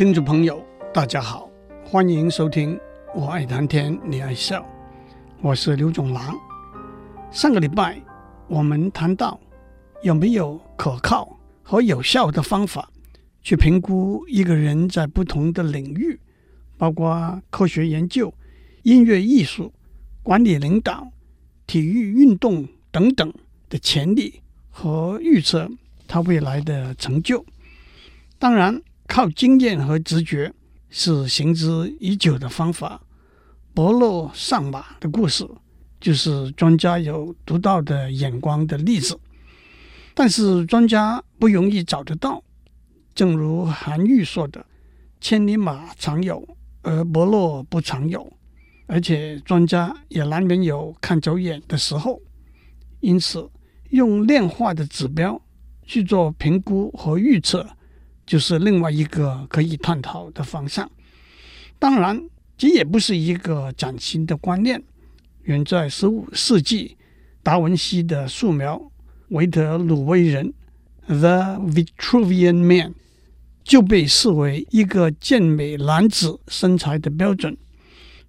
听众朋友，大家好，欢迎收听《我爱谈天，你爱笑》，我是刘总郎。上个礼拜我们谈到有没有可靠和有效的方法去评估一个人在不同的领域，包括科学研究、音乐艺术、管理领导、体育运动等等的潜力和预测他未来的成就。当然，靠经验和直觉是行之已久的方法。伯乐上马的故事就是专家有独到的眼光的例子。但是专家不容易找得到，正如韩愈说的：“千里马常有，而伯乐不常有。”而且专家也难免有看走眼的时候。因此，用量化的指标去做评估和预测。就是另外一个可以探讨的方向。当然，这也不是一个崭新的观念。远在十五世纪，达文西的素描《维特鲁威人》（The Vitruvian Man） 就被视为一个健美男子身材的标准。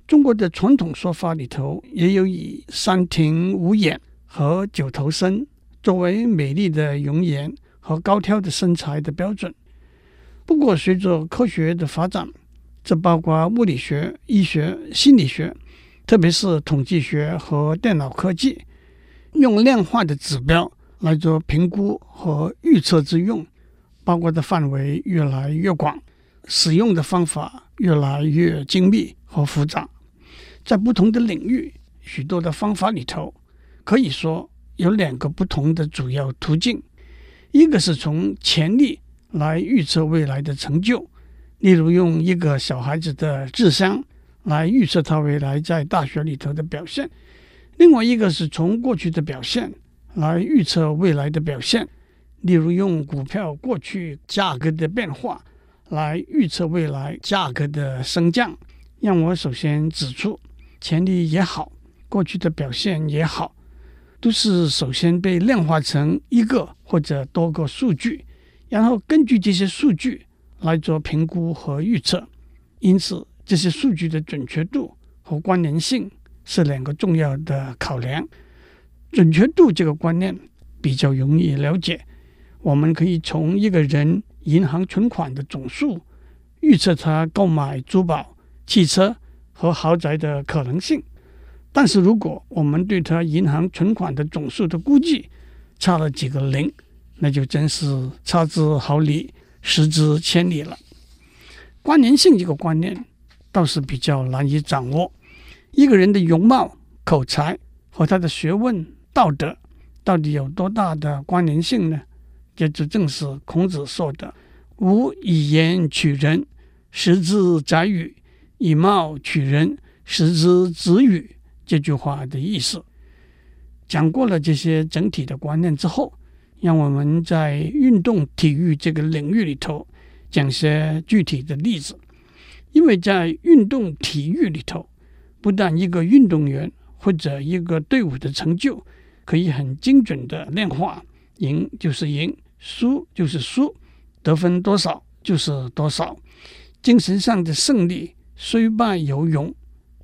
中国的传统说法里头也有以三庭五眼和九头身作为美丽的容颜和高挑的身材的标准。不过，随着科学的发展，这包括物理学、医学、心理学，特别是统计学和电脑科技，用量化的指标来做评估和预测之用，包括的范围越来越广，使用的方法越来越精密和复杂。在不同的领域，许多的方法里头，可以说有两个不同的主要途径，一个是从潜力。来预测未来的成就，例如用一个小孩子的智商来预测他未来在大学里头的表现；另外一个是从过去的表现来预测未来的表现，例如用股票过去价格的变化来预测未来价格的升降。让我首先指出，潜力也好，过去的表现也好，都是首先被量化成一个或者多个数据。然后根据这些数据来做评估和预测，因此这些数据的准确度和关联性是两个重要的考量。准确度这个观念比较容易了解，我们可以从一个人银行存款的总数预测他购买珠宝、汽车和豪宅的可能性。但是如果我们对他银行存款的总数的估计差了几个零，那就真是差之毫厘，失之千里了。关联性这个观念倒是比较难以掌握。一个人的容貌、口才和他的学问、道德到底有多大的关联性呢？这就正是孔子说的“吾以言取人，实之宰予；以貌取人，实之子予”这句话的意思。讲过了这些整体的观念之后。让我们在运动体育这个领域里头讲些具体的例子，因为在运动体育里头，不但一个运动员或者一个队伍的成就可以很精准的量化，赢就是赢，输就是输，得分多少就是多少，精神上的胜利虽败犹荣，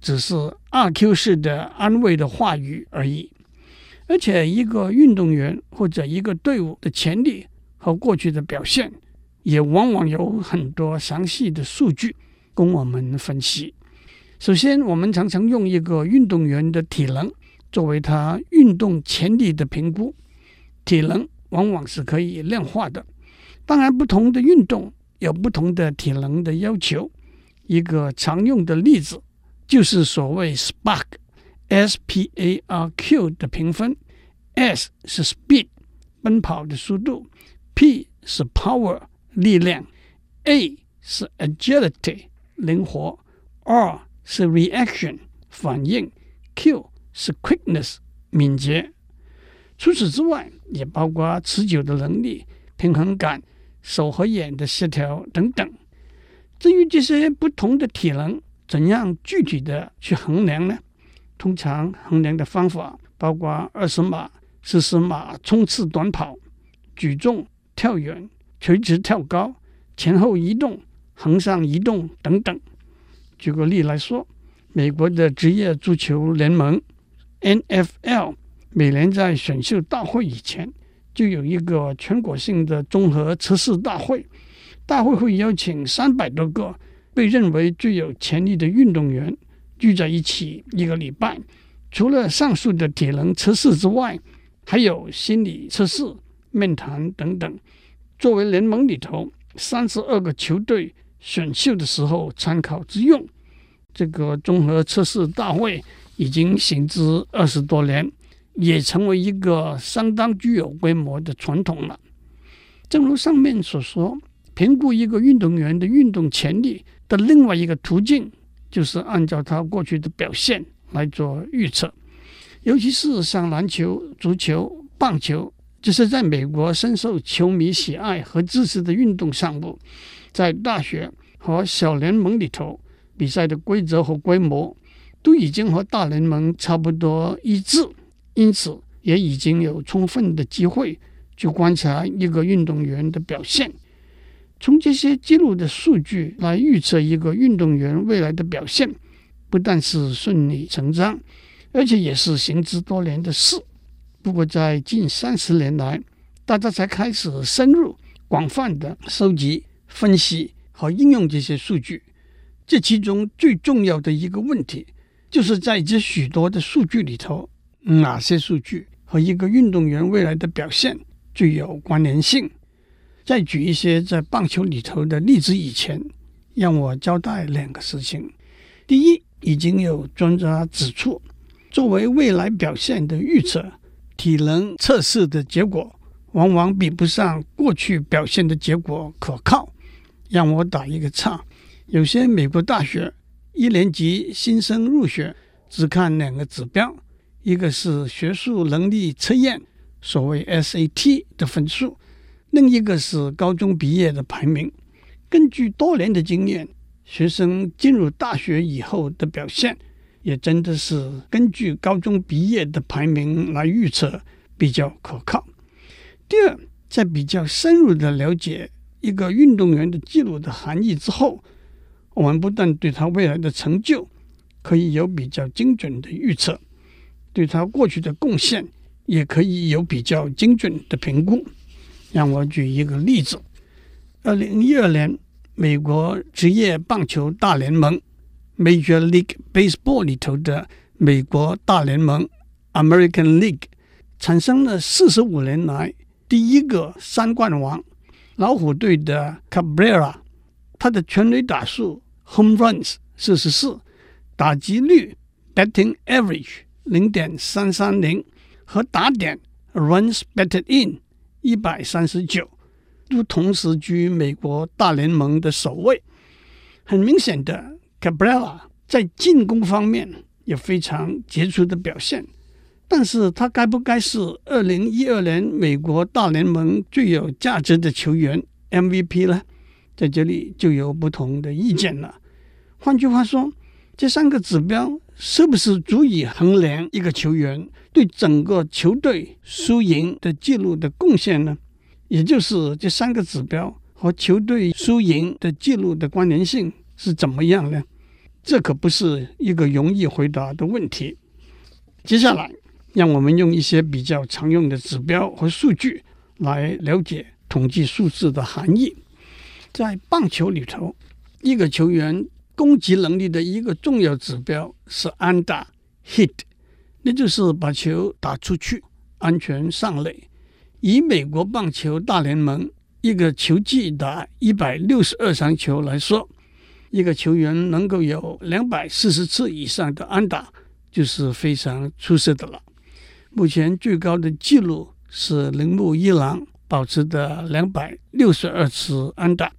只是阿 Q 式的安慰的话语而已。而且，一个运动员或者一个队伍的潜力和过去的表现，也往往有很多详细的数据供我们分析。首先，我们常常用一个运动员的体能作为他运动潜力的评估。体能往往是可以量化的。当然，不同的运动有不同的体能的要求。一个常用的例子就是所谓 “spark” SPARQ。的评分，S 是 speed 奔跑的速度，P 是 power 力量，A 是 agility 灵活，R 是 reaction 反应，Q 是 quickness 敏捷。除此之外，也包括持久的能力、平衡感、手和眼的协调等等。至于这些不同的体能，怎样具体的去衡量呢？通常衡量的方法包括二十码、四十码冲刺短跑、举重、跳远、垂直跳高、前后移动横向移动等等。举个例来说，美国的职业足球联盟 NFL 每年在选秀大会以前，就有一个全国性的综合测试大会，大会会邀请三百多个被认为最有潜力的运动员聚在一起一个礼拜。除了上述的体能测试之外，还有心理测试、面谈等等，作为联盟里头三十二个球队选秀的时候参考之用。这个综合测试大会已经行之二十多年，也成为一个相当具有规模的传统了。正如上面所说，评估一个运动员的运动潜力的另外一个途径，就是按照他过去的表现来做预测。尤其是像篮球、足球、棒球，这是在美国深受球迷喜爱和支持的运动项目，在大学和小联盟里头，比赛的规则和规模都已经和大联盟差不多一致，因此也已经有充分的机会去观察一个运动员的表现。从这些记录的数据来预测一个运动员未来的表现，不但是顺理成章。而且也是行之多年的事。不过，在近三十年来，大家才开始深入、广泛的收集、分析和应用这些数据。这其中最重要的一个问题，就是在这许多的数据里头，哪些数据和一个运动员未来的表现最有关联性？在举一些在棒球里头的例子以前，让我交代两个事情。第一，已经有专家指出。作为未来表现的预测，体能测试的结果往往比不上过去表现的结果可靠。让我打一个岔，有些美国大学一年级新生入学只看两个指标，一个是学术能力测验（所谓 SAT） 的分数，另一个是高中毕业的排名。根据多年的经验，学生进入大学以后的表现。也真的是根据高中毕业的排名来预测比较可靠。第二，在比较深入的了解一个运动员的记录的含义之后，我们不但对他未来的成就可以有比较精准的预测，对他过去的贡献也可以有比较精准的评估。让我举一个例子：二零一二年，美国职业棒球大联盟。Major League Baseball 里头的美国大联盟 American League 产生了四十五年来第一个三冠王，老虎队的 Cabrera，他的全垒打数 Home Runs 四十四，打击率 Batting Average 零点三三零和打点 Runs Batted In 一百三十九，都同时居美国大联盟的首位。很明显的。Cabrera 在进攻方面有非常杰出的表现，但是他该不该是二零一二年美国大联盟最有价值的球员 MVP 呢？在这里就有不同的意见了。换句话说，这三个指标是不是足以衡量一个球员对整个球队输赢的记录的贡献呢？也就是这三个指标和球队输赢的记录的关联性是怎么样呢？这可不是一个容易回答的问题。接下来，让我们用一些比较常用的指标和数据来了解统计数字的含义。在棒球里头，一个球员攻击能力的一个重要指标是安打 （hit），那就是把球打出去，安全上垒。以美国棒球大联盟一个球季打一百六十二场球来说。一个球员能够有两百四十次以上的安打，就是非常出色的了。目前最高的纪录是铃木一郎保持的两百六十二次安打。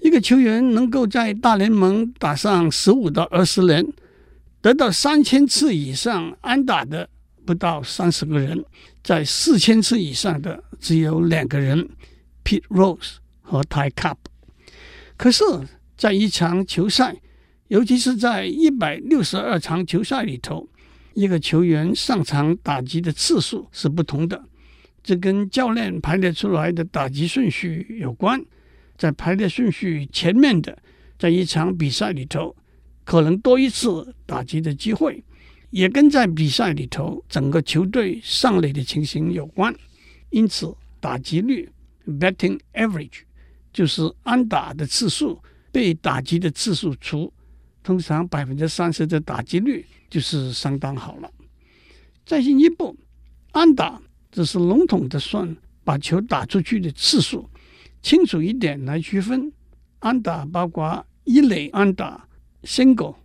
一个球员能够在大联盟打上十五到二十年，得到三千次以上安打的不到三十个人，在四千次以上的只有两个人，Pete Rose 和 Ty Cobb。可是。在一场球赛，尤其是在一百六十二场球赛里头，一个球员上场打击的次数是不同的。这跟教练排列出来的打击顺序有关。在排列顺序前面的，在一场比赛里头可能多一次打击的机会，也跟在比赛里头整个球队上垒的情形有关。因此，打击率 （batting average） 就是安打的次数被打击的次数除，通常百分之三十的打击率就是相当好了。再进一步，安打只是笼统的算把球打出去的次数，清楚一点来区分，安打包括。一垒安打，single，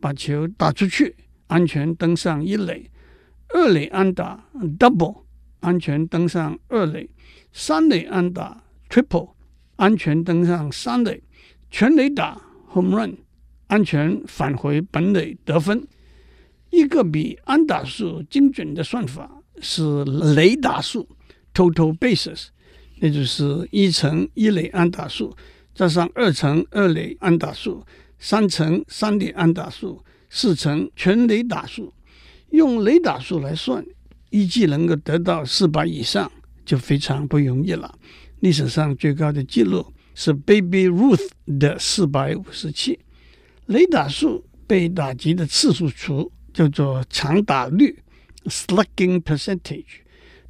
把球打出去，安全登上一垒；二垒安打，double，安全登上二垒；三垒。安打，triple，安全登上三垒；全垒打，home run，安全返回本垒。得分。一个比安打数精准的算法是雷打数 （total bases），那就是一乘一垒。安打数。加上二乘二垒安打数，三乘三垒安打数，四乘全雷打数，用雷打数来算，一季能够得到四百以上就非常不容易了。历史上最高的纪录是 Baby Ruth 的四百五十七。雷打数被打击的次数除，叫做长打率 （slugging percentage）。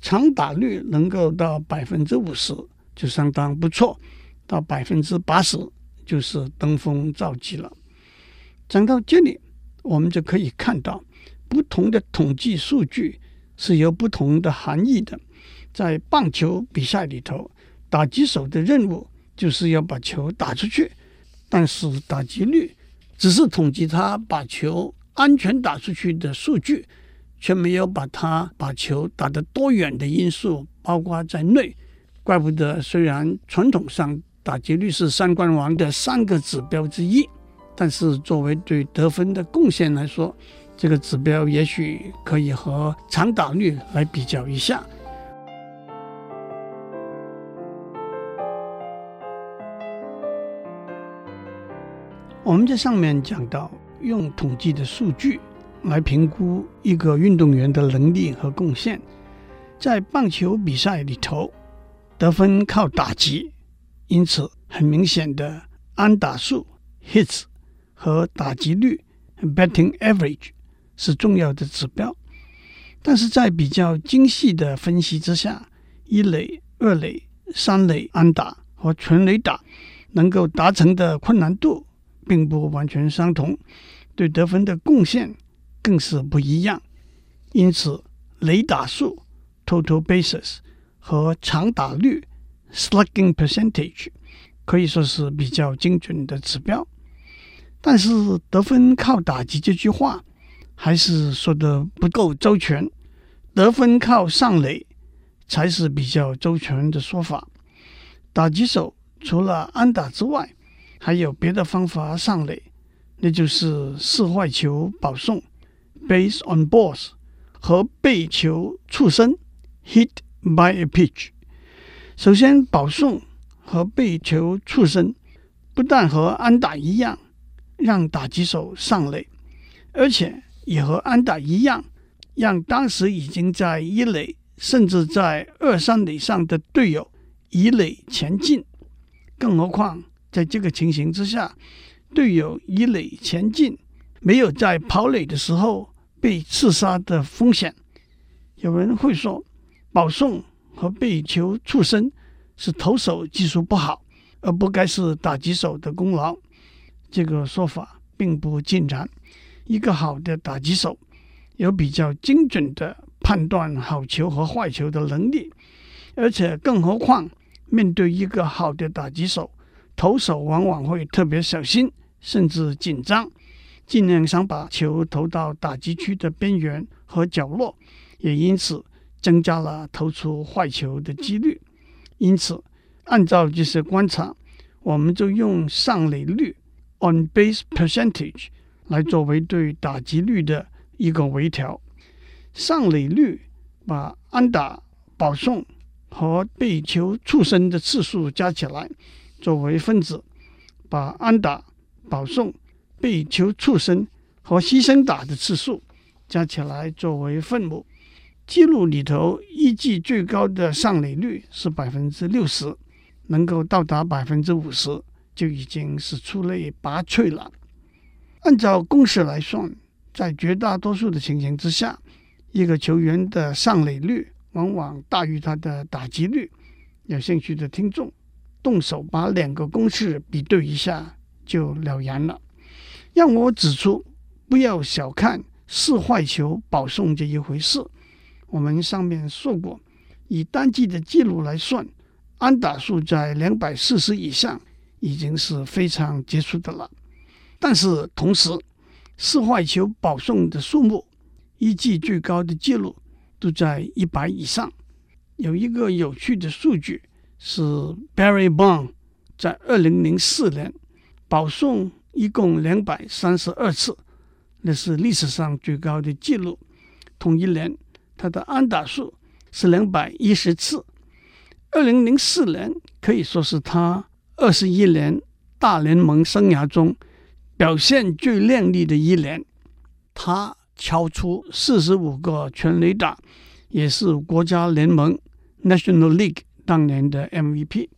长打率能够到百分之五十，就相当不错。到百分之八十就是登峰造极了。讲到这里，我们就可以看到，不同的统计数据是有不同的含义的。在棒球比赛里头，打击手的任务就是要把球打出去，但是打击率只是统计他把球安全打出去的数据，却没有把他把球打得多远的因素包括在内。怪不得，虽然传统上，打击率是三冠王的三个指标之一，但是作为对得分的贡献来说，这个指标也许可以和长打率来比较一下。我们在上面讲到，用统计的数据来评估一个运动员的能力和贡献，在棒球比赛里头，得分靠打击。因此，很明显的安打数 （hits） 和打击率 （batting average） 是重要的指标。但是在比较精细的分析之下，一垒、二垒、三垒安打和全垒打能够达成的困难度并不完全相同，对得分的贡献更是不一样。因此，垒打数 （total bases） 和长打率。Slugging percentage 可以说是比较精准的指标，但是得分靠打击这句话还是说的不够周全。得分靠上垒才是比较周全的说法。打击手除了安打之外，还有别的方法上垒，那就是四坏球保送 （base on balls） 和被球触身 （hit by a pitch）。首先，保送和被球畜生，不但和安打一样让打击手上垒，而且也和安打一样让当时已经在一垒甚至在二三垒上的队友以垒前进。更何况，在这个情形之下，队友以垒前进，没有在跑垒的时候被刺杀的风险。有人会说，保送。和被球触身是投手技术不好，而不该是打击手的功劳。这个说法并不尽然。一个好的打击手有比较精准的判断好球和坏球的能力，而且更何况面对一个好的打击手，投手往往会特别小心，甚至紧张，尽量想把球投到打击区的边缘和角落，也因此。增加了投出坏球的几率，因此，按照这些观察，我们就用上垒率 （on base percentage） 来作为对打击率的一个微调。上垒率把安打、保送和被球触身的次数加起来作为分子，把安打、保送、被球触身和牺牲打的次数加起来作为分母。记录里头一季最高的上垒率是百分之六十，能够到达百分之五十，就已经是出类拔萃了。按照公式来算，在绝大多数的情形之下，一个球员的上垒率往往大于他的打击率。有兴趣的听众，动手把两个公式比对一下就了然了。让我指出，不要小看四坏球保送这一回事。我们上面说过，以单季的记录来算，安打数在两百四十以上已经是非常杰出的了。但是同时，四坏球保送的数目，一季最高的记录都在一百以上。有一个有趣的数据是，Barry Bond 在二零零四年保送一共两百三十二次，那是历史上最高的记录。同一年，他的安打数是两百一十次。二零零四年可以说是他二十一年大联盟生涯中表现最亮丽的一年。他敲出四十五个全垒打，也是国家联盟 National League 当年的 MVP。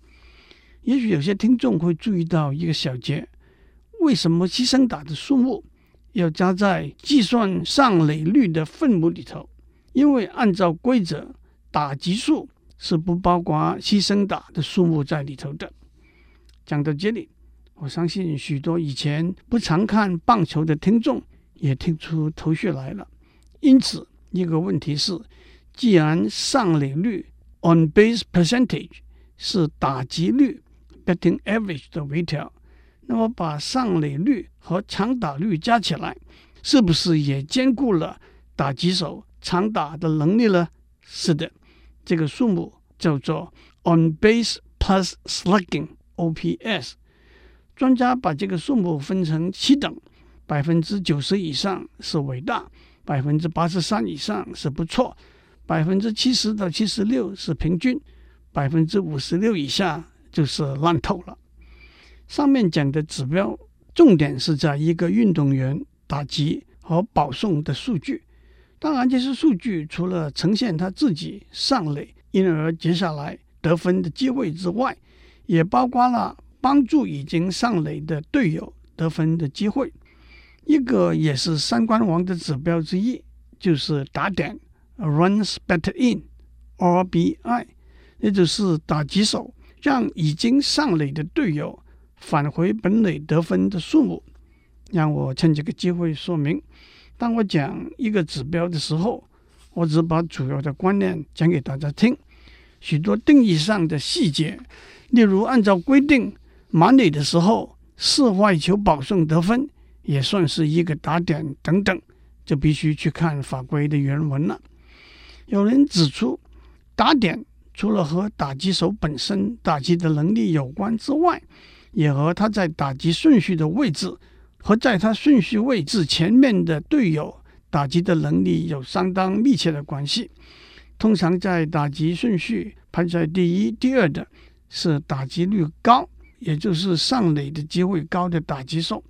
也许有些听众会注意到一个小节：为什么牺牲打的数目要加在计算上垒率的分母里头？因为按照规则，打击数是不包括牺牲打的数目在里头的。讲到这里，我相信许多以前不常看棒球的听众也听出头绪来了。因此，一个问题是：既然上垒率 （on base percentage） 是打击率 （batting average） 的微调，那么把上垒率和长打率加起来，是不是也兼顾了打击手？长打的能力呢？是的，这个数目叫做 On Base Plus Slugging（OPS）。专家把这个数目分成七等，百分之九十以上是伟大，百分之八十三以上是不错，百分之七十到七十六是平均，百分之五十六以下就是烂透了。上面讲的指标重点是在一个运动员打击和保送的数据。当然，这些数据除了呈现他自己上垒，因而接下来得分的机会之外，也包括了帮助已经上垒的队友得分的机会。一个也是三冠王的指标之一，就是打点 （runs batted in，RBI），也就是打几手让已经上垒的队友返回本垒得分的数目。让我趁这个机会说明。当我讲一个指标的时候，我只把主要的观念讲给大家听。许多定义上的细节，例如按照规定满垒的时候四坏球保送得分，也算是一个打点等等，就必须去看法规的原文了。有人指出，打点除了和打击手本身打击的能力有关之外，也和他在打击顺序的位置。和在他顺序位置前面的队友打击的能力有相当密切的关系。通常在打击顺序排在第一、第二的是打击率高，也就是上垒的机会高的打击手；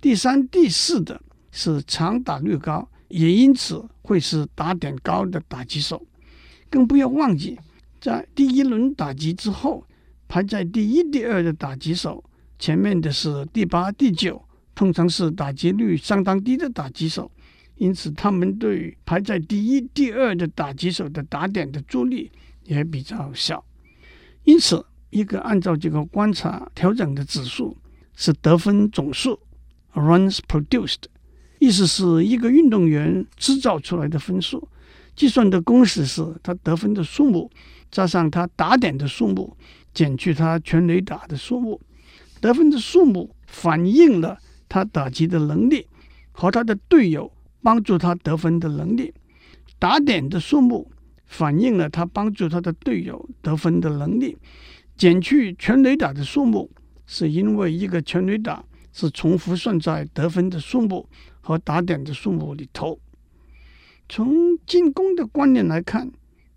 第三、第四的是长打率高，也因此会是打点高的打击手。更不要忘记，在第一轮打击之后，排在第一、第二的打击手前面的是第八、第九。通常是打击率相当低的打击手，因此他们对排在第一、第二的打击手的打点的助力也比较小。因此，一个按照这个观察调整的指数是得分总数 （runs produced），意思是一个运动员制造出来的分数。计算的公式是他得分的数目加上他打点的数目减去他全垒打的数目。得分的数目反映了。他打击的能力和他的队友帮助他得分的能力，打点的数目反映了他帮助他的队友得分的能力，减去全垒打的数目，是因为一个全垒打是重复算在得分的数目和打点的数目里头。从进攻的观念来看，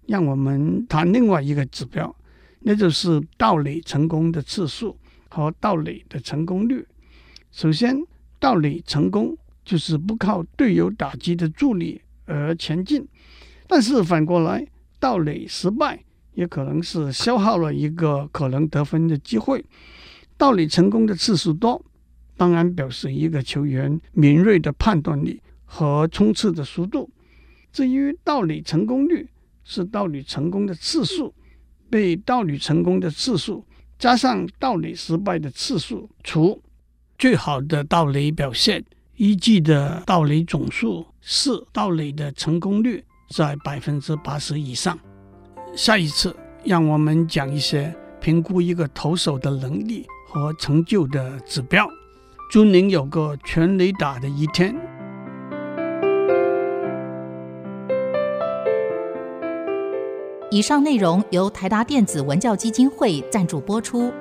让我们谈另外一个指标，那就是盗垒成功的次数和盗垒的成功率。首先，盗垒成功就是不靠队友打击的助力而前进；但是反过来，盗垒失败也可能是消耗了一个可能得分的机会。盗垒成功的次数多，当然表示一个球员敏锐的判断力和冲刺的速度。至于盗垒成功率，是盗垒成功的次数，被盗垒成功的次数加上盗垒失败的次数除最好的盗垒表现，依据的盗垒总数是盗垒的成功率在百分之八十以上。下一次，让我们讲一些评估一个投手的能力和成就的指标。祝您有个全垒打的一天。以上内容由台达电子文教基金会赞助播出。